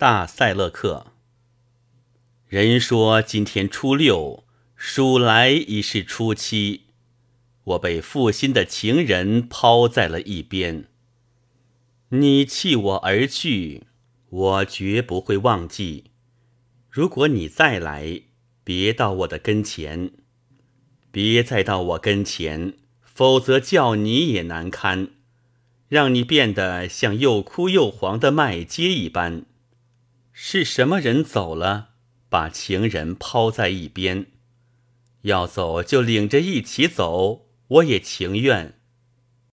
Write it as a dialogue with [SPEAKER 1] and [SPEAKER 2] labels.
[SPEAKER 1] 大塞勒克。人说今天初六，数来已是初七。我被负心的情人抛在了一边。你弃我而去，我绝不会忘记。如果你再来，别到我的跟前，别再到我跟前，否则叫你也难堪，让你变得像又枯又黄的麦秸一般。是什么人走了，把情人抛在一边？要走就领着一起走，我也情愿。